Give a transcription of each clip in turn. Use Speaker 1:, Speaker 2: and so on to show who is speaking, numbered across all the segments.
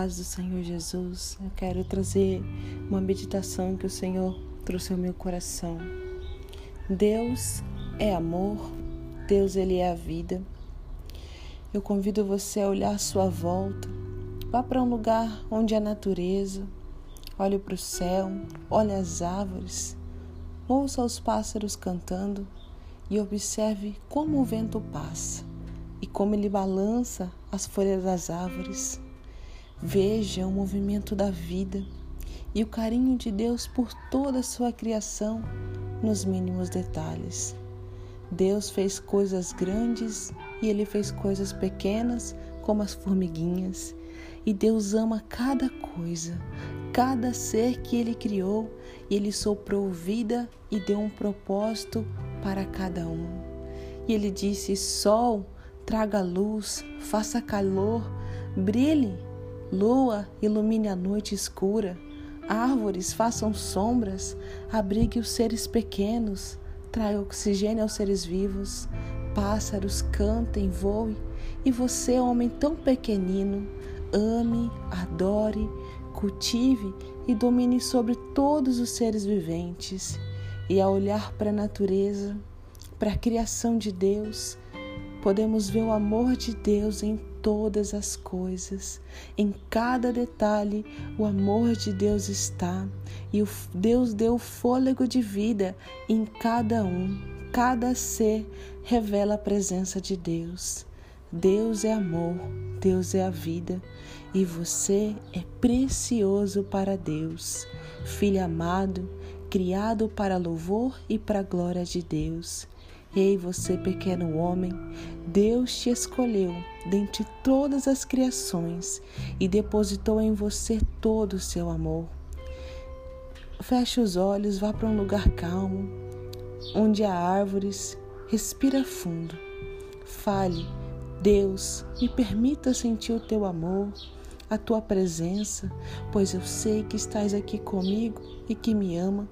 Speaker 1: paz do Senhor Jesus, eu quero trazer uma meditação que o Senhor trouxe ao meu coração. Deus é amor, Deus ele é a vida. Eu convido você a olhar sua volta, vá para um lugar onde a natureza, olhe para o céu, olhe as árvores, ouça os pássaros cantando e observe como o vento passa e como ele balança as folhas das árvores. Veja o movimento da vida e o carinho de Deus por toda a sua criação nos mínimos detalhes. Deus fez coisas grandes e ele fez coisas pequenas, como as formiguinhas. E Deus ama cada coisa, cada ser que ele criou, e ele soprou vida e deu um propósito para cada um. E ele disse: Sol, traga luz, faça calor, brilhe Lua, ilumine a noite escura. Árvores, façam sombras. Abrigue os seres pequenos. Traga oxigênio aos seres vivos. Pássaros, cantem, voem. E você, homem tão pequenino, ame, adore, cultive e domine sobre todos os seres viventes. E ao olhar para a natureza, para a criação de Deus, podemos ver o amor de Deus em todas as coisas. Em cada detalhe, o amor de Deus está e Deus deu fôlego de vida em cada um. Cada ser revela a presença de Deus. Deus é amor, Deus é a vida e você é precioso para Deus. Filho amado, criado para louvor e para glória de Deus. Ei, você pequeno homem, Deus te escolheu dentre todas as criações e depositou em você todo o seu amor. Feche os olhos, vá para um lugar calmo, onde há árvores, respira fundo. Fale, Deus, me permita sentir o teu amor, a tua presença, pois eu sei que estás aqui comigo e que me ama.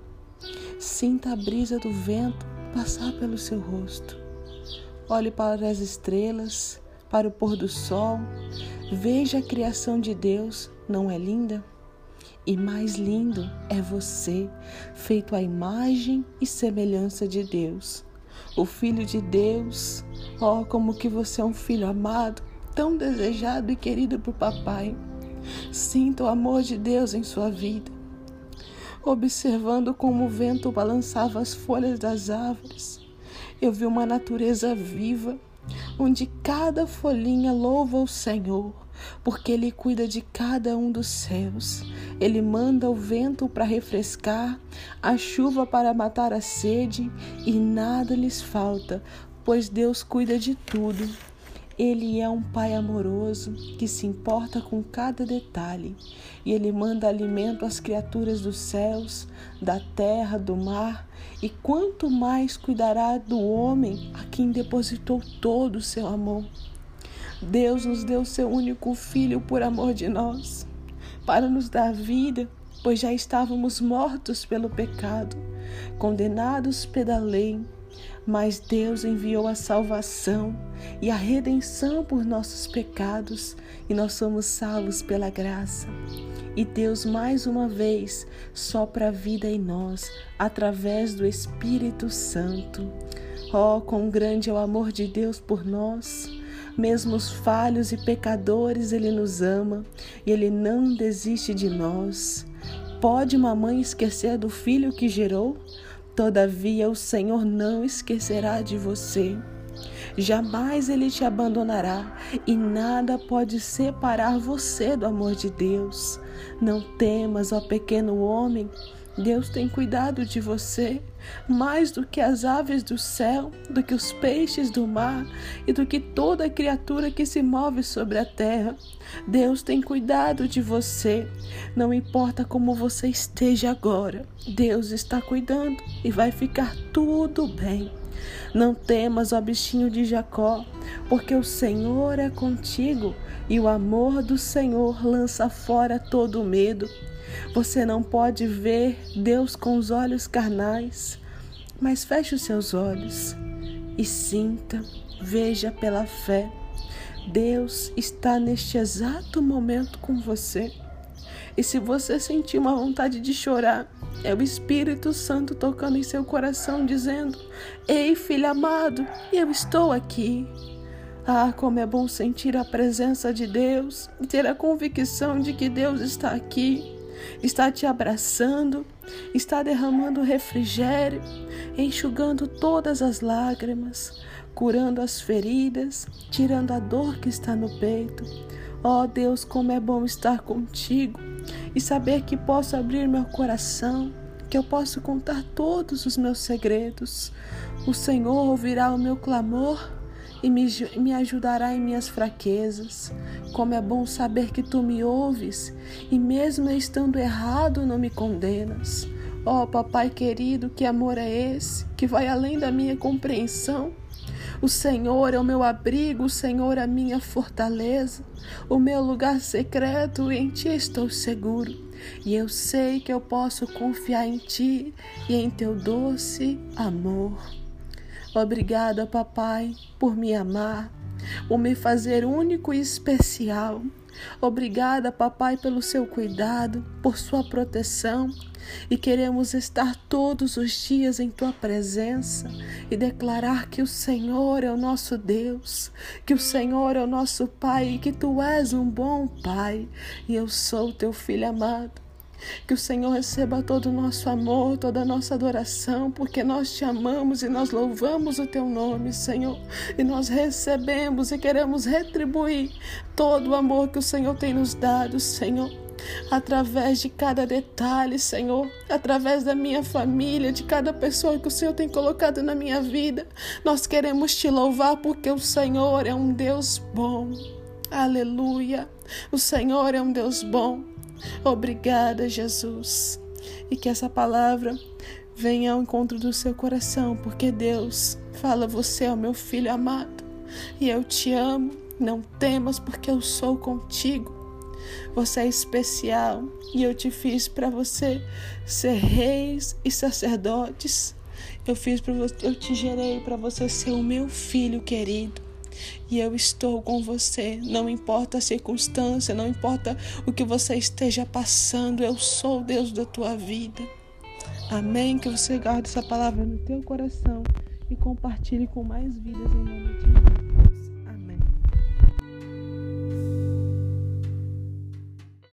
Speaker 1: Sinta a brisa do vento passar pelo seu rosto. Olhe para as estrelas, para o pôr do sol. Veja a criação de Deus, não é linda? E mais lindo é você, feito à imagem e semelhança de Deus. O Filho de Deus, oh, como que você é um filho amado, tão desejado e querido por papai. Sinta o amor de Deus em sua vida observando como o vento balançava as folhas das árvores. Eu vi uma natureza viva, onde cada folhinha louva o Senhor, porque Ele cuida de cada um dos céus. Ele manda o vento para refrescar, a chuva para matar a sede, e nada lhes falta, pois Deus cuida de tudo. Ele é um pai amoroso que se importa com cada detalhe e ele manda alimento às criaturas dos céus, da terra, do mar, e quanto mais cuidará do homem a quem depositou todo o seu amor. Deus nos deu seu único filho por amor de nós, para nos dar vida, pois já estávamos mortos pelo pecado, condenados pela lei mas Deus enviou a salvação e a redenção por nossos pecados e nós somos salvos pela graça. E Deus mais uma vez sopra a vida em nós através do Espírito Santo. Oh, quão grande é o amor de Deus por nós! Mesmo os falhos e pecadores, Ele nos ama e Ele não desiste de nós. Pode uma mãe esquecer do filho que gerou? Todavia, o Senhor não esquecerá de você. Jamais ele te abandonará e nada pode separar você do amor de Deus. Não temas, ó pequeno homem, Deus tem cuidado de você mais do que as aves do céu, do que os peixes do mar e do que toda criatura que se move sobre a terra. Deus tem cuidado de você. Não importa como você esteja agora, Deus está cuidando e vai ficar tudo bem. Não temas, ó bichinho de Jacó, porque o Senhor é contigo e o amor do Senhor lança fora todo o medo. Você não pode ver Deus com os olhos carnais, mas feche os seus olhos e sinta, veja pela fé. Deus está neste exato momento com você. E se você sentir uma vontade de chorar, é o Espírito Santo tocando em seu coração, dizendo: Ei, filho amado, eu estou aqui. Ah, como é bom sentir a presença de Deus e ter a convicção de que Deus está aqui, está te abraçando, está derramando refrigério, enxugando todas as lágrimas, curando as feridas, tirando a dor que está no peito. Ó oh, Deus, como é bom estar contigo e saber que posso abrir meu coração, que eu posso contar todos os meus segredos. O Senhor ouvirá o meu clamor e me, me ajudará em minhas fraquezas. Como é bom saber que tu me ouves e, mesmo estando errado, não me condenas. Oh, papai querido, que amor é esse que vai além da minha compreensão? O Senhor é o meu abrigo, o Senhor é a minha fortaleza, o meu lugar secreto, em ti estou seguro. E eu sei que eu posso confiar em ti e em teu doce amor. Obrigada, papai, por me amar, por me fazer único e especial. Obrigada, papai, pelo seu cuidado, por sua proteção. E queremos estar todos os dias em tua presença e declarar que o Senhor é o nosso Deus, que o Senhor é o nosso Pai e que tu és um bom Pai. E eu sou teu filho amado. Que o Senhor receba todo o nosso amor, toda a nossa adoração, porque nós te amamos e nós louvamos o teu nome, Senhor. E nós recebemos e queremos retribuir todo o amor que o Senhor tem nos dado, Senhor. Através de cada detalhe, Senhor, através da minha família, de cada pessoa que o Senhor tem colocado na minha vida, nós queremos te louvar porque o Senhor é um Deus bom. Aleluia! O Senhor é um Deus bom. Obrigada, Jesus. E que essa palavra venha ao encontro do seu coração, porque Deus fala: Você é o meu filho amado e eu te amo. Não temas, porque eu sou contigo. Você é especial e eu te fiz para você ser reis e sacerdotes. Eu fiz para você, eu te gerei para você ser o meu filho querido e eu estou com você. Não importa a circunstância, não importa o que você esteja passando, eu sou o Deus da tua vida. Amém? Que você guarde essa palavra no teu coração e compartilhe com mais vidas em nome de Jesus.